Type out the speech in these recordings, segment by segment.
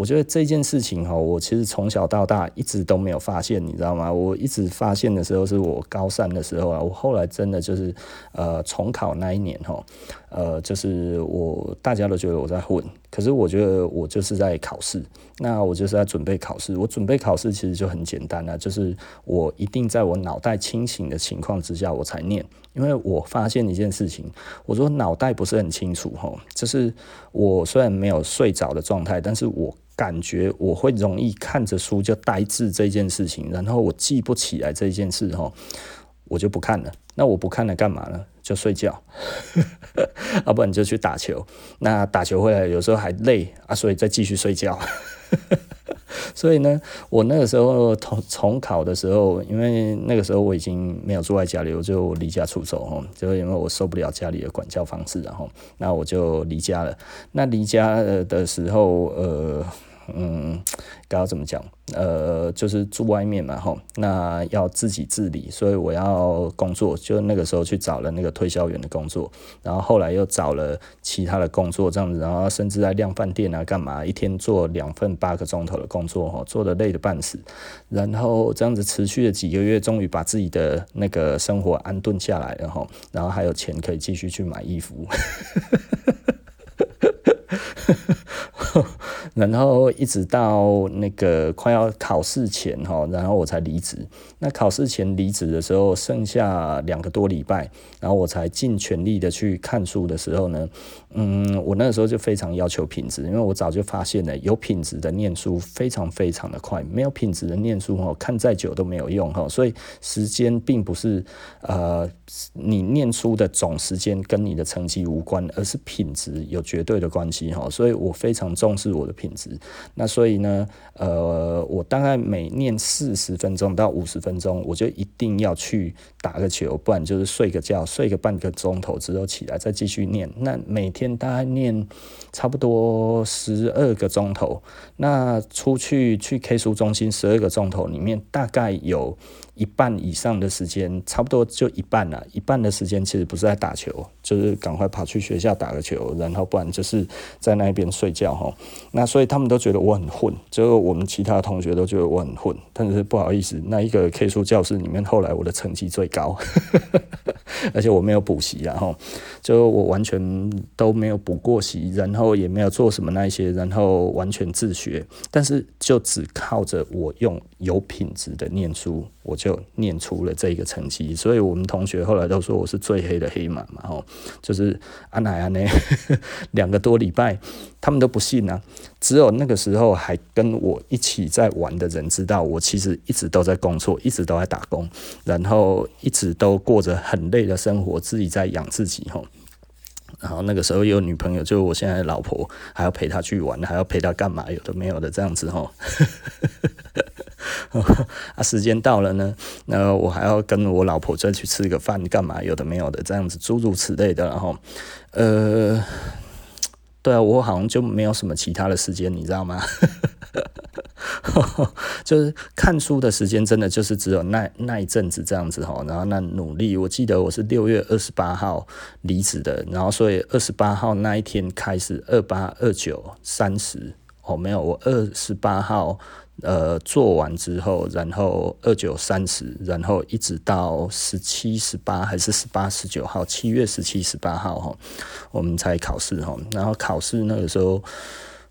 我觉得这件事情哈，我其实从小到大一直都没有发现，你知道吗？我一直发现的时候是我高三的时候啊，我后来真的就是呃重考那一年哈，呃就是我大家都觉得我在混，可是我觉得我就是在考试，那我就是在准备考试。我准备考试其实就很简单啊，就是我一定在我脑袋清醒的情况之下我才念，因为我发现一件事情，我说脑袋不是很清楚哈，就是我虽然没有睡着的状态，但是我。感觉我会容易看着书就呆滞这件事情，然后我记不起来这件事哈，我就不看了。那我不看了干嘛呢？就睡觉，要 不然就去打球。那打球回来有时候还累啊，所以再继续睡觉。所以呢，我那个时候重重考的时候，因为那个时候我已经没有住在家里，我就离家出走哈，就因为我受不了家里的管教方式，然后那我就离家了。那离家的时候，呃。嗯，该要怎么讲？呃，就是住外面嘛，吼，那要自己自理，所以我要工作，就那个时候去找了那个推销员的工作，然后后来又找了其他的工作，这样子，然后甚至在量饭店啊，干嘛，一天做两份八个钟头的工作，吼，做的累得半死，然后这样子持续了几个月，终于把自己的那个生活安顿下来了，吼，然后还有钱可以继续去买衣服。然后一直到那个快要考试前哈，然后我才离职。那考试前离职的时候，剩下两个多礼拜，然后我才尽全力的去看书的时候呢，嗯，我那个时候就非常要求品质，因为我早就发现了，有品质的念书非常非常的快，没有品质的念书哈，看再久都没有用哈。所以时间并不是呃你念书的总时间跟你的成绩无关，而是品质有绝对的关系哈。所以我非常重视我的品质。那所以呢，呃，我大概每念四十分钟到五十分钟，我就一定要去打个球，不然就是睡个觉，睡个半个钟头之后起来再继续念。那每天大概念差不多十二个钟头，那出去去 K 书中心十二个钟头里面，大概有。一半以上的时间，差不多就一半了。一半的时间其实不是在打球，就是赶快跑去学校打个球，然后不然就是在那边睡觉哈。那所以他们都觉得我很混，就我们其他同学都觉得我很混。但是不好意思，那一个 K 书教室里面，后来我的成绩最高，而且我没有补习，然后就我完全都没有补过习，然后也没有做什么那些，然后完全自学。但是就只靠着我用有品质的念书，我就。就念出了这一个成绩，所以我们同学后来都说我是最黑的黑马嘛，吼，就是安奶安呢，两个多礼拜，他们都不信啊，只有那个时候还跟我一起在玩的人知道，我其实一直都在工作，一直都在打工，然后一直都过着很累的生活，自己在养自己，吼。然后那个时候有女朋友，就我现在的老婆，还要陪她去玩，还要陪她干嘛？有的没有的这样子吼。啊，时间到了呢，那我还要跟我老婆再去吃个饭，干嘛？有的没有的这样子，诸如此类的。然后，呃，对啊，我好像就没有什么其他的时间，你知道吗？就是看书的时间，真的就是只有那那一阵子这样子哈。然后那努力，我记得我是六月二十八号离职的，然后所以二十八号那一天开始，二八二九三十哦，没有，我二十八号呃做完之后，然后二九三十，然后一直到十七十八还是十八十九号，七月十七十八号哈，我们才考试哈。然后考试那个时候。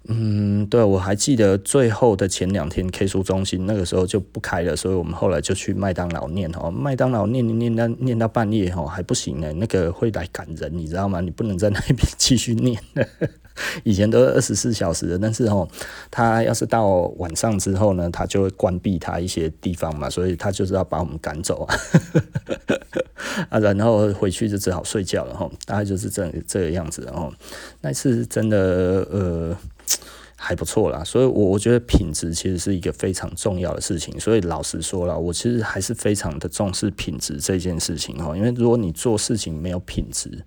嗯，对，我还记得最后的前两天，K 书中心那个时候就不开了，所以我们后来就去麦当劳念哦。麦当劳念念念到念到半夜哦，还不行呢，那个会来赶人，你知道吗？你不能在那边继续念。以前都是二十四小时的，但是哦，他要是到晚上之后呢，他就会关闭他一些地方嘛，所以他就是要把我们赶走啊。啊，然后回去就只好睡觉了哈，大概就是这这个样子哦。那次真的呃。还不错啦，所以，我我觉得品质其实是一个非常重要的事情。所以，老实说了，我其实还是非常的重视品质这件事情哈。因为如果你做事情没有品质，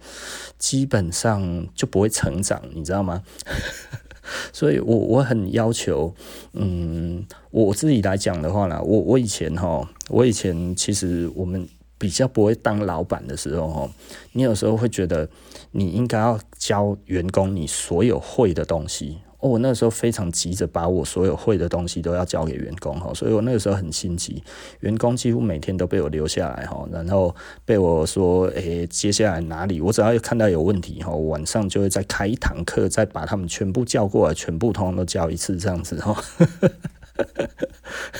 基本上就不会成长，你知道吗？所以我我很要求，嗯，我自己来讲的话呢，我我以前哈，我以前其实我们比较不会当老板的时候哈，你有时候会觉得你应该要教员工你所有会的东西。哦，我那时候非常急着把我所有会的东西都要交给员工哈，所以我那个时候很心急，员工几乎每天都被我留下来哈，然后被我说，诶、接下来哪里，我只要看到有问题哈，晚上就会再开一堂课，再把他们全部叫过来，全部通通都教一次这样子哈。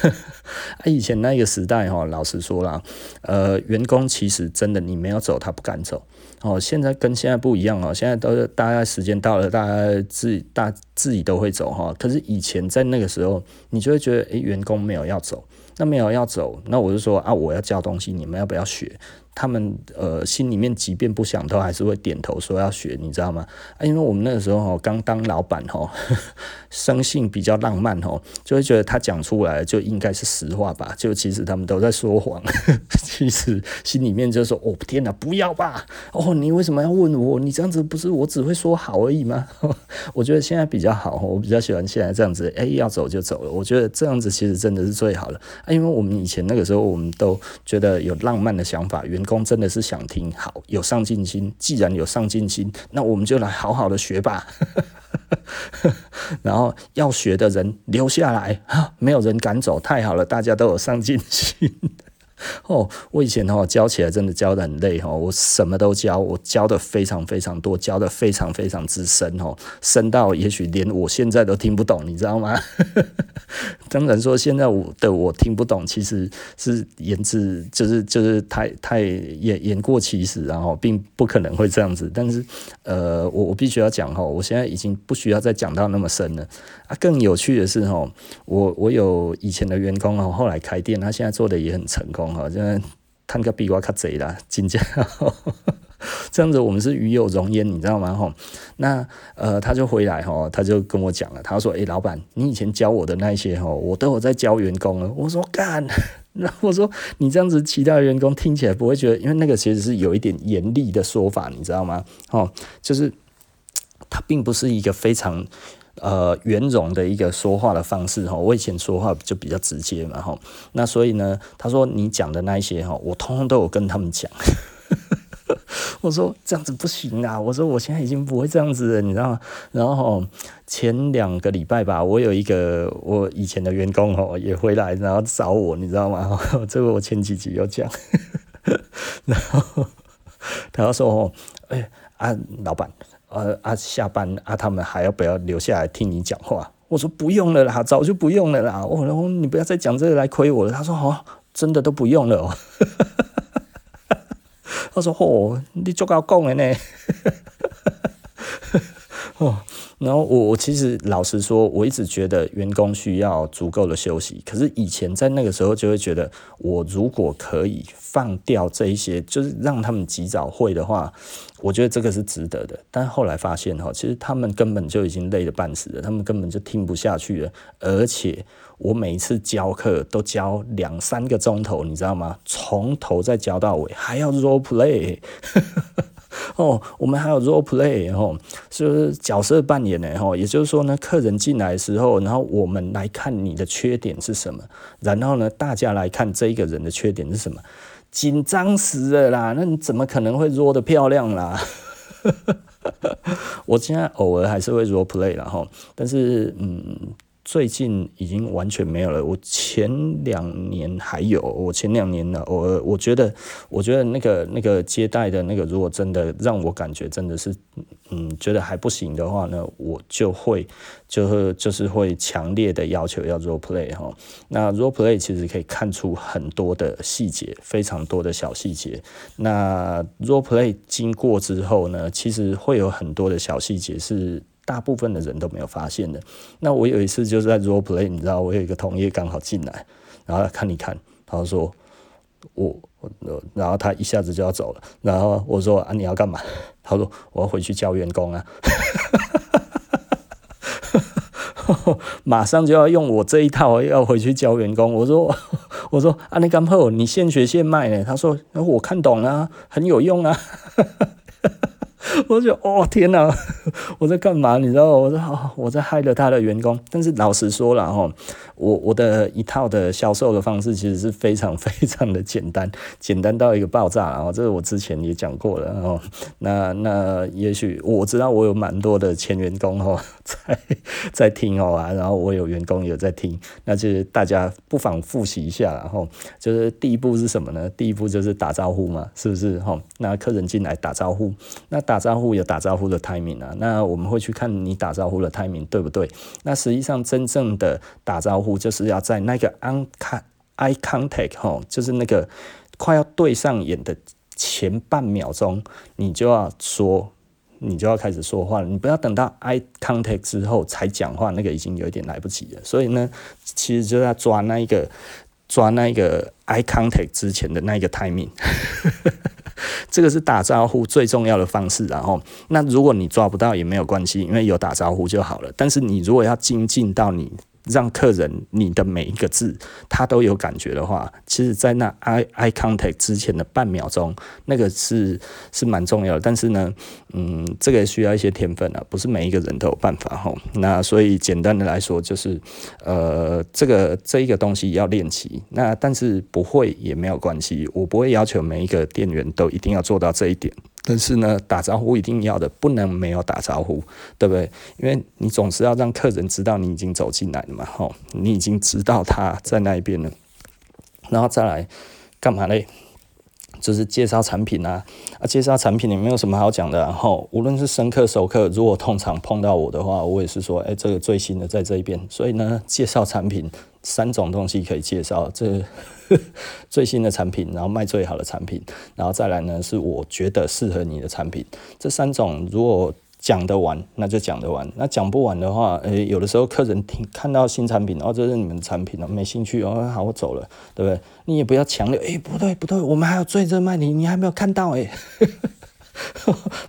啊，以前那个时代哈，老实说啦，呃，员工其实真的你没有走，他不敢走。哦，现在跟现在不一样哦，现在都是大概时间到了，大家自己大自己都会走哈。可是以前在那个时候，你就会觉得，诶，员工没有要走，那没有要走，那我就说啊，我要教东西，你们要不要学？他们呃心里面即便不想，都还是会点头说要学，你知道吗？啊，因为我们那个时候哦刚当老板哦，生性比较浪漫哦，就会觉得他讲出来就应该是实话吧，就其实他们都在说谎，其实心里面就说哦天哪，不要吧，哦你为什么要问我？你这样子不是我只会说好而已吗？我觉得现在比较好，我比较喜欢现在这样子，哎要走就走了，我觉得这样子其实真的是最好的啊，因为我们以前那个时候我们都觉得有浪漫的想法，员工真的是想听好，有上进心。既然有上进心，那我们就来好好的学吧。然后要学的人留下来，没有人赶走，太好了，大家都有上进心。哦，我以前哦教起来真的教得很累哦，我什么都教，我教的非常非常多，教的非常非常之深哦，深到也许连我现在都听不懂，你知道吗？当然说现在我的我听不懂，其实是言之就是就是太太言言过其实，然后并不可能会这样子。但是呃，我我必须要讲哈，我现在已经不需要再讲到那么深了啊。更有趣的是哈，我我有以前的员工哦，后来开店，他现在做的也很成功。好，现在贪个比我卡贼啦，真的，这样子我们是鱼有荣焉，你知道吗？吼，那呃，他就回来吼，他就跟我讲了，他说：“诶、老板，你以前教我的那些吼，我都有在教员工了。”我说：“干。”那我说：“你这样子，其他员工听起来不会觉得，因为那个其实是有一点严厉的说法，你知道吗？哦，就是他并不是一个非常。”呃，圆融的一个说话的方式哈，我以前说话就比较直接嘛哈，那所以呢，他说你讲的那一些哈，我通通都有跟他们讲。我说这样子不行啊，我说我现在已经不会这样子了，你知道吗？然后前两个礼拜吧，我有一个我以前的员工哦也回来，然后找我，你知道吗？这个我前几集有讲，然后他说哦，哎啊，老板。呃啊，下班啊，他们还要不要留下来听你讲话？我说不用了啦，早就不用了啦。我说你不要再讲这个来亏我了。他说哦，真的都不用了哦。他说哦，你就搞讲的呢。哦，然后我我其实老实说，我一直觉得员工需要足够的休息。可是以前在那个时候就会觉得，我如果可以放掉这一些，就是让他们及早会的话。我觉得这个是值得的，但后来发现哈，其实他们根本就已经累得半死了，他们根本就听不下去了。而且我每一次教课都教两三个钟头，你知道吗？从头再教到尾，还要 role play 哦，我们还有 role play 哦，就是角色扮演呢哈。也就是说呢，客人进来的时候，然后我们来看你的缺点是什么，然后呢，大家来看这一个人的缺点是什么。紧张死了啦！那你怎么可能会 role 得漂亮啦？我现在偶尔还是会弱 play 啦哈，但是嗯。最近已经完全没有了。我前两年还有，我前两年呢，偶尔我觉得，我觉得那个那个接待的那个，如果真的让我感觉真的是，嗯，觉得还不行的话呢，我就会就会就是会强烈的要求要 role play 哈。那 role play 其实可以看出很多的细节，非常多的小细节。那 role play 经过之后呢，其实会有很多的小细节是。大部分的人都没有发现的。那我有一次就是在 role play，你知道，我有一个同业刚好进来，然后看一看，他说我，我，然后他一下子就要走了，然后我说啊，你要干嘛？他说我要回去教员工啊，马上就要用我这一套要回去教员工。我说我说啊，你干嘛？你现学现卖呢？他说我看懂了啊，很有用啊。我就哦天哪，我在干嘛？你知道我在我在害了他的员工。但是老实说了哈，我我的一套的销售的方式其实是非常 非常的简单，简单到一个爆炸。然后这个我之前也讲过了。哦那那也许我知道我有蛮多的前员工哦在在听哦啊，然后我有员工有在听，那就是大家不妨复习一下。然后就是第一步是什么呢？第一步就是打招呼嘛，是不是哈？那客人进来打招呼，那打招呼有打招呼的 timing 啊，那我们会去看你打招呼的 timing 对不对？那实际上真正的打招呼就是要在那个 eye contact 哈，就是那个快要对上眼的前半秒钟，你就要说，你就要开始说话了，你不要等到 eye contact 之后才讲话，那个已经有一点来不及了。所以呢，其实就要抓那一个抓那一个 eye contact 之前的那个 timing。这个是打招呼最重要的方式，然后那如果你抓不到也没有关系，因为有打招呼就好了。但是你如果要精进到你。让客人你的每一个字他都有感觉的话，其实，在那 eye eye contact 之前的半秒钟，那个是是蛮重要的。但是呢，嗯，这个需要一些天分啊，不是每一个人都有办法哈。那所以简单的来说，就是呃，这个这一个东西要练习。那但是不会也没有关系，我不会要求每一个店员都一定要做到这一点。但是呢，打招呼一定要的，不能没有打招呼，对不对？因为你总是要让客人知道你已经走进来了嘛，吼，你已经知道他在那一边了，然后再来干嘛嘞？就是介绍产品啊，啊，介绍产品也没有什么好讲的，然后无论是生客熟客，如果通常碰到我的话，我也是说，哎，这个最新的在这一边，所以呢，介绍产品三种东西可以介绍，这 最新的产品，然后卖最好的产品，然后再来呢，是我觉得适合你的产品，这三种如果。讲得完，那就讲得完。那讲不完的话，诶、有的时候客人听看到新产品，哦，这是你们的产品哦，没兴趣哦，好，我走了，对不对？你也不要强留，诶、不对不对，我们还有最热卖你，你还没有看到诶、欸。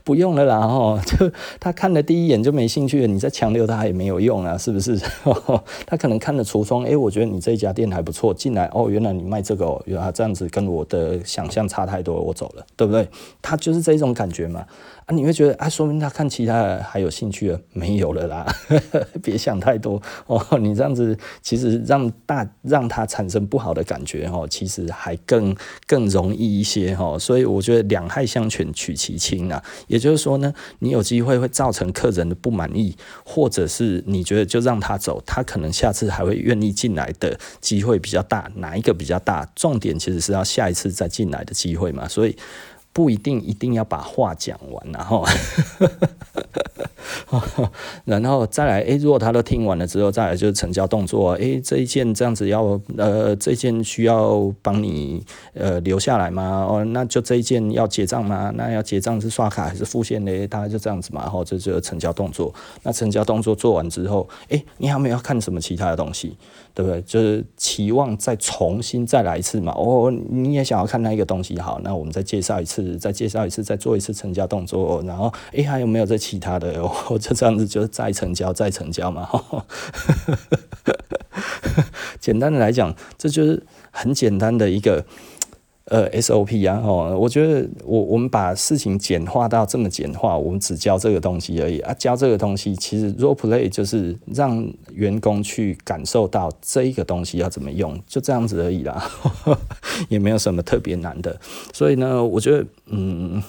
不用了啦，哈，就他看了第一眼就没兴趣了，你再强留他也没有用啊，是不是？他可能看了橱窗，诶，我觉得你这家店还不错，进来哦，原来你卖这个，哦，原来这样子跟我的想象差太多，我走了，对不对？他就是这种感觉嘛。啊，你会觉得啊，说明他看其他还有兴趣了，没有了啦，别想太多哦。你这样子其实让大让他产生不好的感觉哦，其实还更更容易一些哦。所以我觉得两害相权取其轻啊，也就是说呢，你有机会会造成客人的不满意，或者是你觉得就让他走，他可能下次还会愿意进来的机会比较大，哪一个比较大？重点其实是要下一次再进来的机会嘛，所以。不一定一定要把话讲完，然后，然后再来，诶，如果他都听完了之后，再来就是成交动作，诶，这一件这样子要，呃，这一件需要帮你，呃，留下来吗？哦，那就这一件要结账吗？那要结账是刷卡还是付现呢？大概就这样子嘛，然后这就是成交动作。那成交动作做完之后，诶，你还没有看什么其他的东西？对不对？就是期望再重新再来一次嘛。哦，你也想要看那一个东西，好，那我们再介绍一次，再介绍一次，再做一次成交动作。然后，诶，还有没有这其他的？哦，就这样子，就是再成交，再成交嘛。简单的来讲，这就是很简单的一个。呃，SOP 啊，哦，我觉得我我们把事情简化到这么简化，我们只教这个东西而已啊。教这个东西，其实 role play 就是让员工去感受到这一个东西要怎么用，就这样子而已啦，呵 呵也没有什么特别难的。所以呢，我觉得，嗯，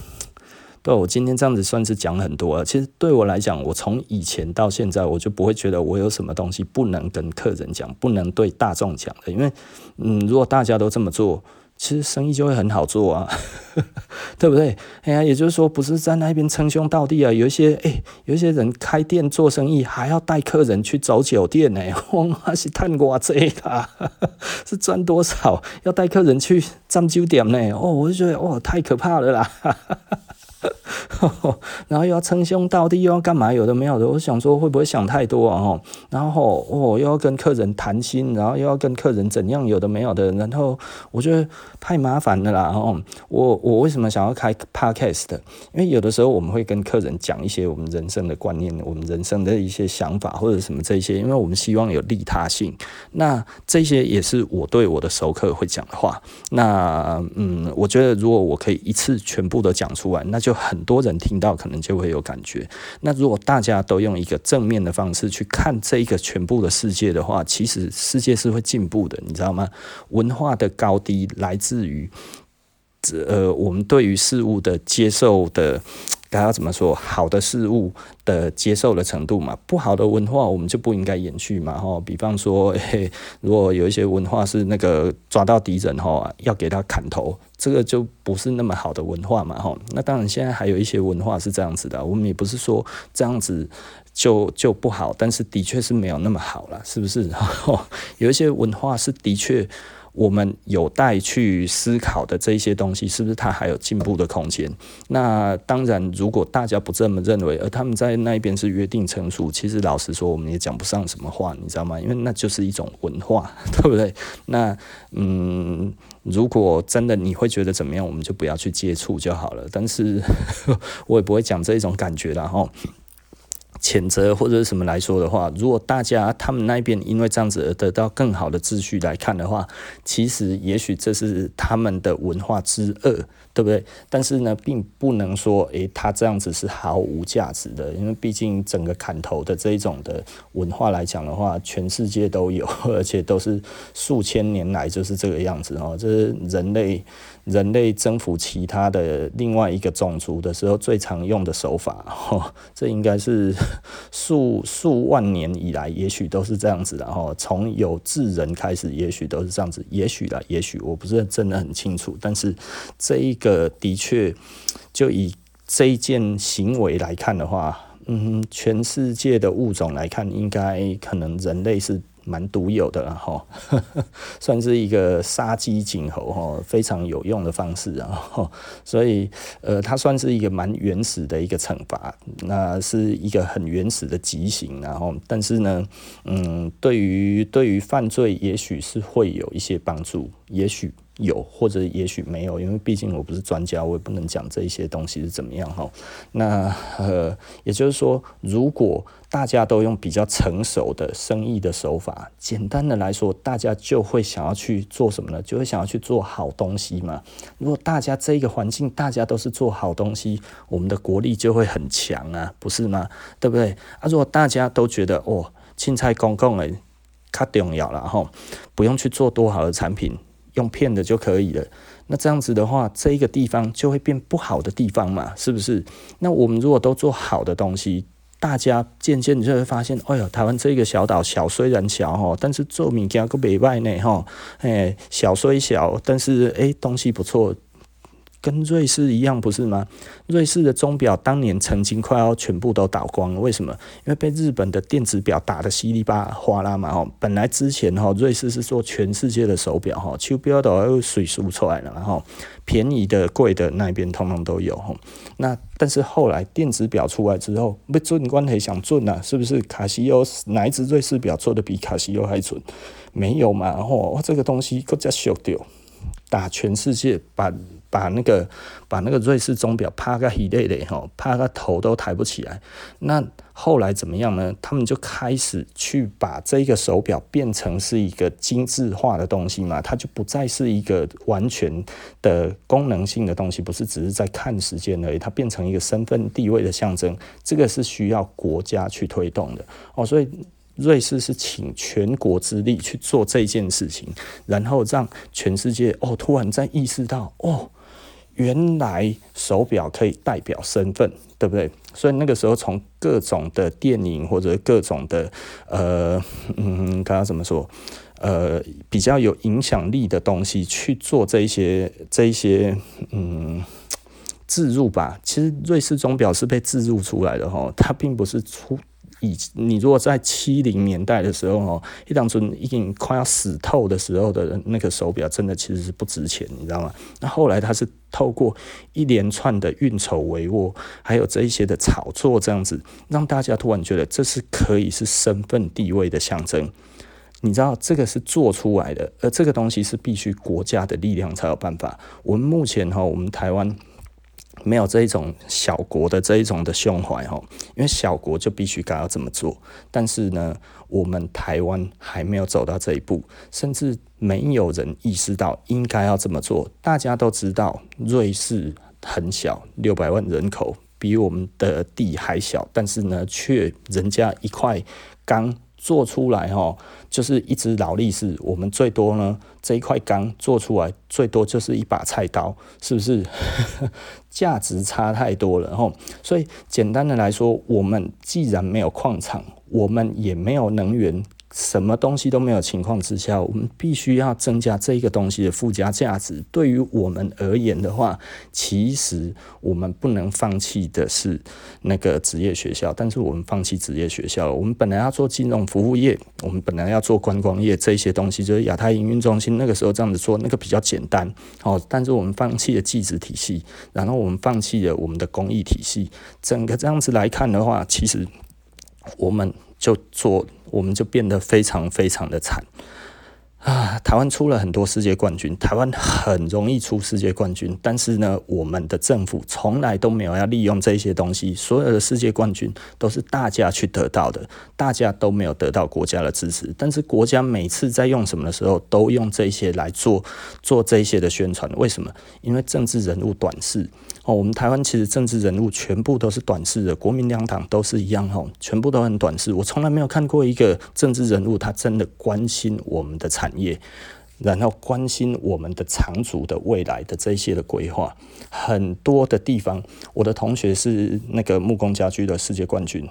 对，我今天这样子算是讲很多了。其实对我来讲，我从以前到现在，我就不会觉得我有什么东西不能跟客人讲，不能对大众讲的，因为，嗯，如果大家都这么做。其实生意就会很好做啊，对不对？哎呀，也就是说，不是在那边称兄道弟啊。有一些哎，有一些人开店做生意，还要带客人去走酒店呢。哇，是赚多少啊？是赚多少？要带客人去占酒店呢？哦，我就觉得哇，太可怕了啦！然后又要称兄道弟，又要干嘛？有的没有的，我想说会不会想太多啊？然后哦，又要跟客人谈心，然后又要跟客人怎样？有的没有的，然后我觉得太麻烦了啦。哦，我我为什么想要开 podcast？因为有的时候我们会跟客人讲一些我们人生的观念，我们人生的一些想法或者什么这些，因为我们希望有利他性。那这些也是我对我的熟客会讲的话。那嗯，我觉得如果我可以一次全部都讲出来，那就。很多人听到可能就会有感觉。那如果大家都用一个正面的方式去看这一个全部的世界的话，其实世界是会进步的，你知道吗？文化的高低来自于，呃，我们对于事物的接受的。该要怎么说？好的事物的接受的程度嘛，不好的文化我们就不应该延续嘛。哈，比方说，嘿，如果有一些文化是那个抓到敌人哈，要给他砍头，这个就不是那么好的文化嘛。哈，那当然现在还有一些文化是这样子的，我们也不是说这样子就就不好，但是的确是没有那么好了，是不是？有一些文化是的确。我们有待去思考的这一些东西，是不是它还有进步的空间？那当然，如果大家不这么认为，而他们在那边是约定成熟，其实老实说，我们也讲不上什么话，你知道吗？因为那就是一种文化，对不对？那嗯，如果真的你会觉得怎么样，我们就不要去接触就好了。但是 我也不会讲这一种感觉了哈。谴责或者是什么来说的话，如果大家他们那边因为这样子而得到更好的秩序来看的话，其实也许这是他们的文化之恶，对不对？但是呢，并不能说，诶，他这样子是毫无价值的，因为毕竟整个砍头的这一种的文化来讲的话，全世界都有，而且都是数千年来就是这个样子哦，这是人类。人类征服其他的另外一个种族的时候最常用的手法，哈，这应该是数数万年以来，也许都是这样子的，哈，从有智人开始，也许都是这样子，也许啦，也许我不是真的很清楚，但是这一个的确，就以这一件行为来看的话，嗯，全世界的物种来看，应该可能人类是。蛮独有的了哈，算是一个杀鸡儆猴哈，非常有用的方式啊，所以呃，它算是一个蛮原始的一个惩罚，那是一个很原始的极刑，然后但是呢，嗯，对于对于犯罪，也许是会有一些帮助，也许。有或者也许没有，因为毕竟我不是专家，我也不能讲这一些东西是怎么样哈。那呃，也就是说，如果大家都用比较成熟的生意的手法，简单的来说，大家就会想要去做什么呢？就会想要去做好东西嘛。如果大家这一个环境，大家都是做好东西，我们的国力就会很强啊，不是吗？对不对？啊，如果大家都觉得哦，青菜公共诶，较重要了哈，不用去做多好的产品。用骗的就可以了，那这样子的话，这一个地方就会变不好的地方嘛，是不是？那我们如果都做好的东西，大家渐渐就会发现，哎呦，台湾这个小岛小虽然小哈，但是做物件个袂歹呢哈，哎，小虽小，但是哎，东西不错。跟瑞士一样，不是吗？瑞士的钟表当年曾经快要全部都倒光了，为什么？因为被日本的电子表打得稀里巴哗啦嘛。哈，本来之前哈，瑞士是做全世界的手表哈，手表都要水输出来了，然后便宜的、贵的那边通通都有哈。那但是后来电子表出来之后，不准关系想准啊，是不是？卡西欧哪一只瑞士表做的比卡西欧还准？没有嘛？吼，哇，这个东西更加小掉，打全世界把。把那个把那个瑞士钟表拍个一累累哈，拍个头都抬不起来。那后来怎么样呢？他们就开始去把这个手表变成是一个精致化的东西嘛，它就不再是一个完全的功能性的东西，不是只是在看时间而已，它变成一个身份地位的象征。这个是需要国家去推动的哦，所以。瑞士是请全国之力去做这件事情，然后让全世界哦突然在意识到哦，原来手表可以代表身份，对不对？所以那个时候从各种的电影或者各种的呃嗯，刚刚怎么说？呃，比较有影响力的东西去做这一些这一些嗯置入吧。其实瑞士钟表是被置入出来的哈，它并不是出。以你如果在七零年代的时候哦，一当初已经快要死透的时候的那个手表，真的其实是不值钱，你知道吗？那后来它是透过一连串的运筹帷幄，还有这一些的炒作，这样子让大家突然觉得这是可以是身份地位的象征。你知道这个是做出来的，而这个东西是必须国家的力量才有办法。我们目前哈，我们台湾。没有这一种小国的这一种的胸怀哈，因为小国就必须该要这么做。但是呢，我们台湾还没有走到这一步，甚至没有人意识到应该要这么做。大家都知道瑞士很小，六百万人口，比我们的地还小，但是呢，却人家一块钢做出来哈，就是一只劳力士，我们最多呢这一块钢做出来最多就是一把菜刀，是不是？价值差太多了哈，所以简单的来说，我们既然没有矿场，我们也没有能源。什么东西都没有情况之下，我们必须要增加这个东西的附加价值。对于我们而言的话，其实我们不能放弃的是那个职业学校，但是我们放弃职业学校。我们本来要做金融服务业，我们本来要做观光业，这些东西就是亚太营运中心那个时候这样子做，那个比较简单。哦，但是我们放弃了技职体系，然后我们放弃了我们的工艺体系，整个这样子来看的话，其实我们就做。我们就变得非常非常的惨！台湾出了很多世界冠军，台湾很容易出世界冠军，但是呢，我们的政府从来都没有要利用这些东西。所有的世界冠军都是大家去得到的，大家都没有得到国家的支持。但是国家每次在用什么的时候，都用这些来做做这些的宣传。为什么？因为政治人物短视。哦，我们台湾其实政治人物全部都是短视的，国民两党都是一样，哦，全部都很短视。我从来没有看过一个政治人物，他真的关心我们的产业，然后关心我们的长足的未来的这些的规划。很多的地方，我的同学是那个木工家居的世界冠军。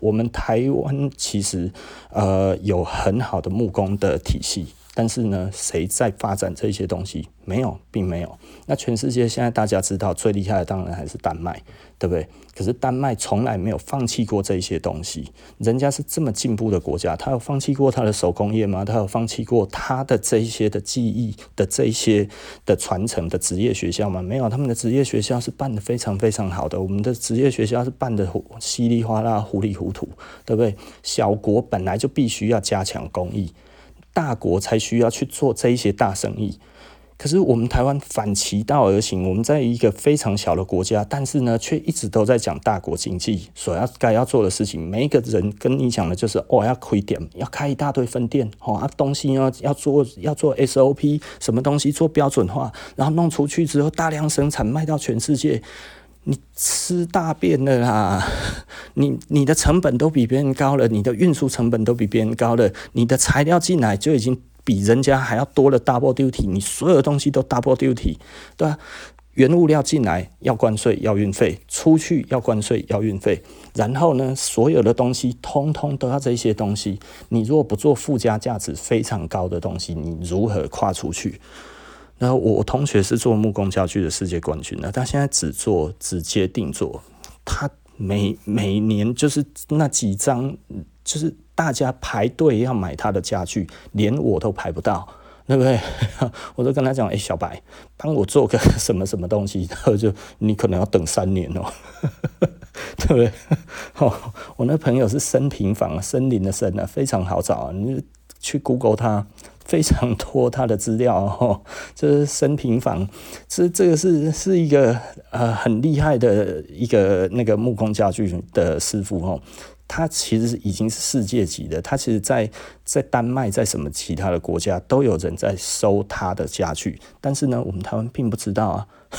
我们台湾其实呃有很好的木工的体系。但是呢，谁在发展这些东西？没有，并没有。那全世界现在大家知道最厉害的当然还是丹麦，对不对？可是丹麦从来没有放弃过这些东西。人家是这么进步的国家，他有放弃过他的手工业吗？他有放弃过他的这一些的技艺的这一些的传承的职业学校吗？没有，他们的职业学校是办得非常非常好的。我们的职业学校是办得稀里哗啦、糊里糊涂，对不对？小国本来就必须要加强工艺。大国才需要去做这一些大生意，可是我们台湾反其道而行，我们在一个非常小的国家，但是呢，却一直都在讲大国经济所要该要做的事情。每一个人跟你讲的就是哦，要亏点，要开一大堆分店，哦，啊，东西要要做要做 SOP，什么东西做标准化，然后弄出去之后大量生产卖到全世界。你吃大便了啦！你你的成本都比别人高了，你的运输成本都比别人高了，你的材料进来就已经比人家还要多了 double duty，你所有东西都 double duty，对吧？原物料进来要关税要运费，出去要关税要运费，然后呢，所有的东西通通都要这些东西，你如果不做附加价值非常高的东西，你如何跨出去？然后我同学是做木工家具的世界冠军，那他现在只做直接定做，他每每年就是那几张，就是大家排队要买他的家具，连我都排不到，对不对？我都跟他讲，哎、小白，帮我做个什么什么东西，然后就你可能要等三年哦，对不对？哦，我那朋友是森平房，森林的森啊，非常好找啊，你去 Google 他。非常多他的资料 哦，这是生平房，这这个是是一个呃很厉害的一个那个木工家具的师傅哦，他其实已经是世界级的，他其实在在丹麦在什么其他的国家都有人在收他的家具，但是呢，我们台湾并不知道啊。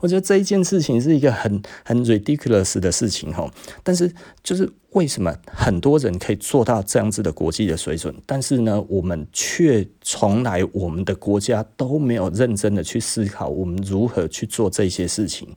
我觉得这一件事情是一个很很 ridiculous 的事情哈，但是就是为什么很多人可以做到这样子的国际的水准，但是呢，我们却从来我们的国家都没有认真的去思考我们如何去做这些事情。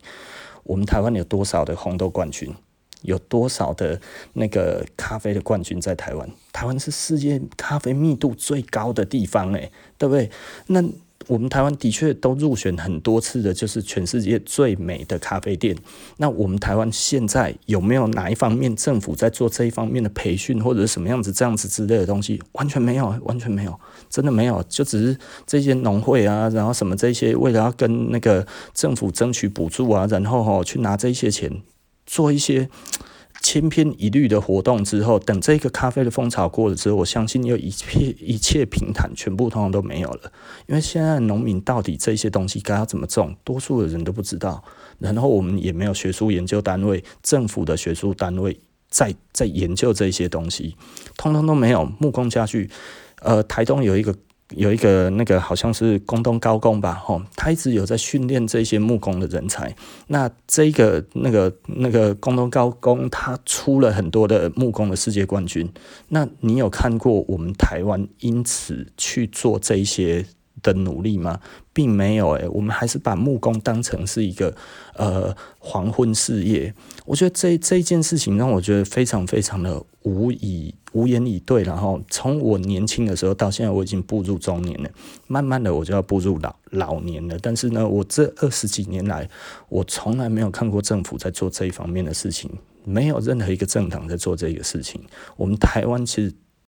我们台湾有多少的红豆冠军？有多少的那个咖啡的冠军在台湾？台湾是世界咖啡密度最高的地方诶，对不对？那我们台湾的确都入选很多次的，就是全世界最美的咖啡店。那我们台湾现在有没有哪一方面政府在做这一方面的培训，或者是什么样子这样子之类的东西？完全没有，完全没有，真的没有。就只是这些农会啊，然后什么这些，为了要跟那个政府争取补助啊，然后吼去拿这些钱做一些。千篇一律的活动之后，等这个咖啡的风潮过了之后，我相信又一切一切平坦，全部通通都没有了。因为现在农民到底这些东西该要怎么种，多数的人都不知道。然后我们也没有学术研究单位、政府的学术单位在在研究这些东西，通通都没有。木工家具，呃，台东有一个有一个那个好像是宫东高工吧，吼，他一直有在训练这些木工的人才。那这个那个那个宫东高工，他出了很多的木工的世界冠军。那你有看过我们台湾因此去做这一些的努力吗？并没有诶，我们还是把木工当成是一个呃黄昏事业。我觉得这这件事情让我觉得非常非常的无以无言以对。然后从我年轻的时候到现在，我已经步入中年了，慢慢的我就要步入老老年了。但是呢，我这二十几年来，我从来没有看过政府在做这一方面的事情，没有任何一个政党在做这个事情。我们台湾其实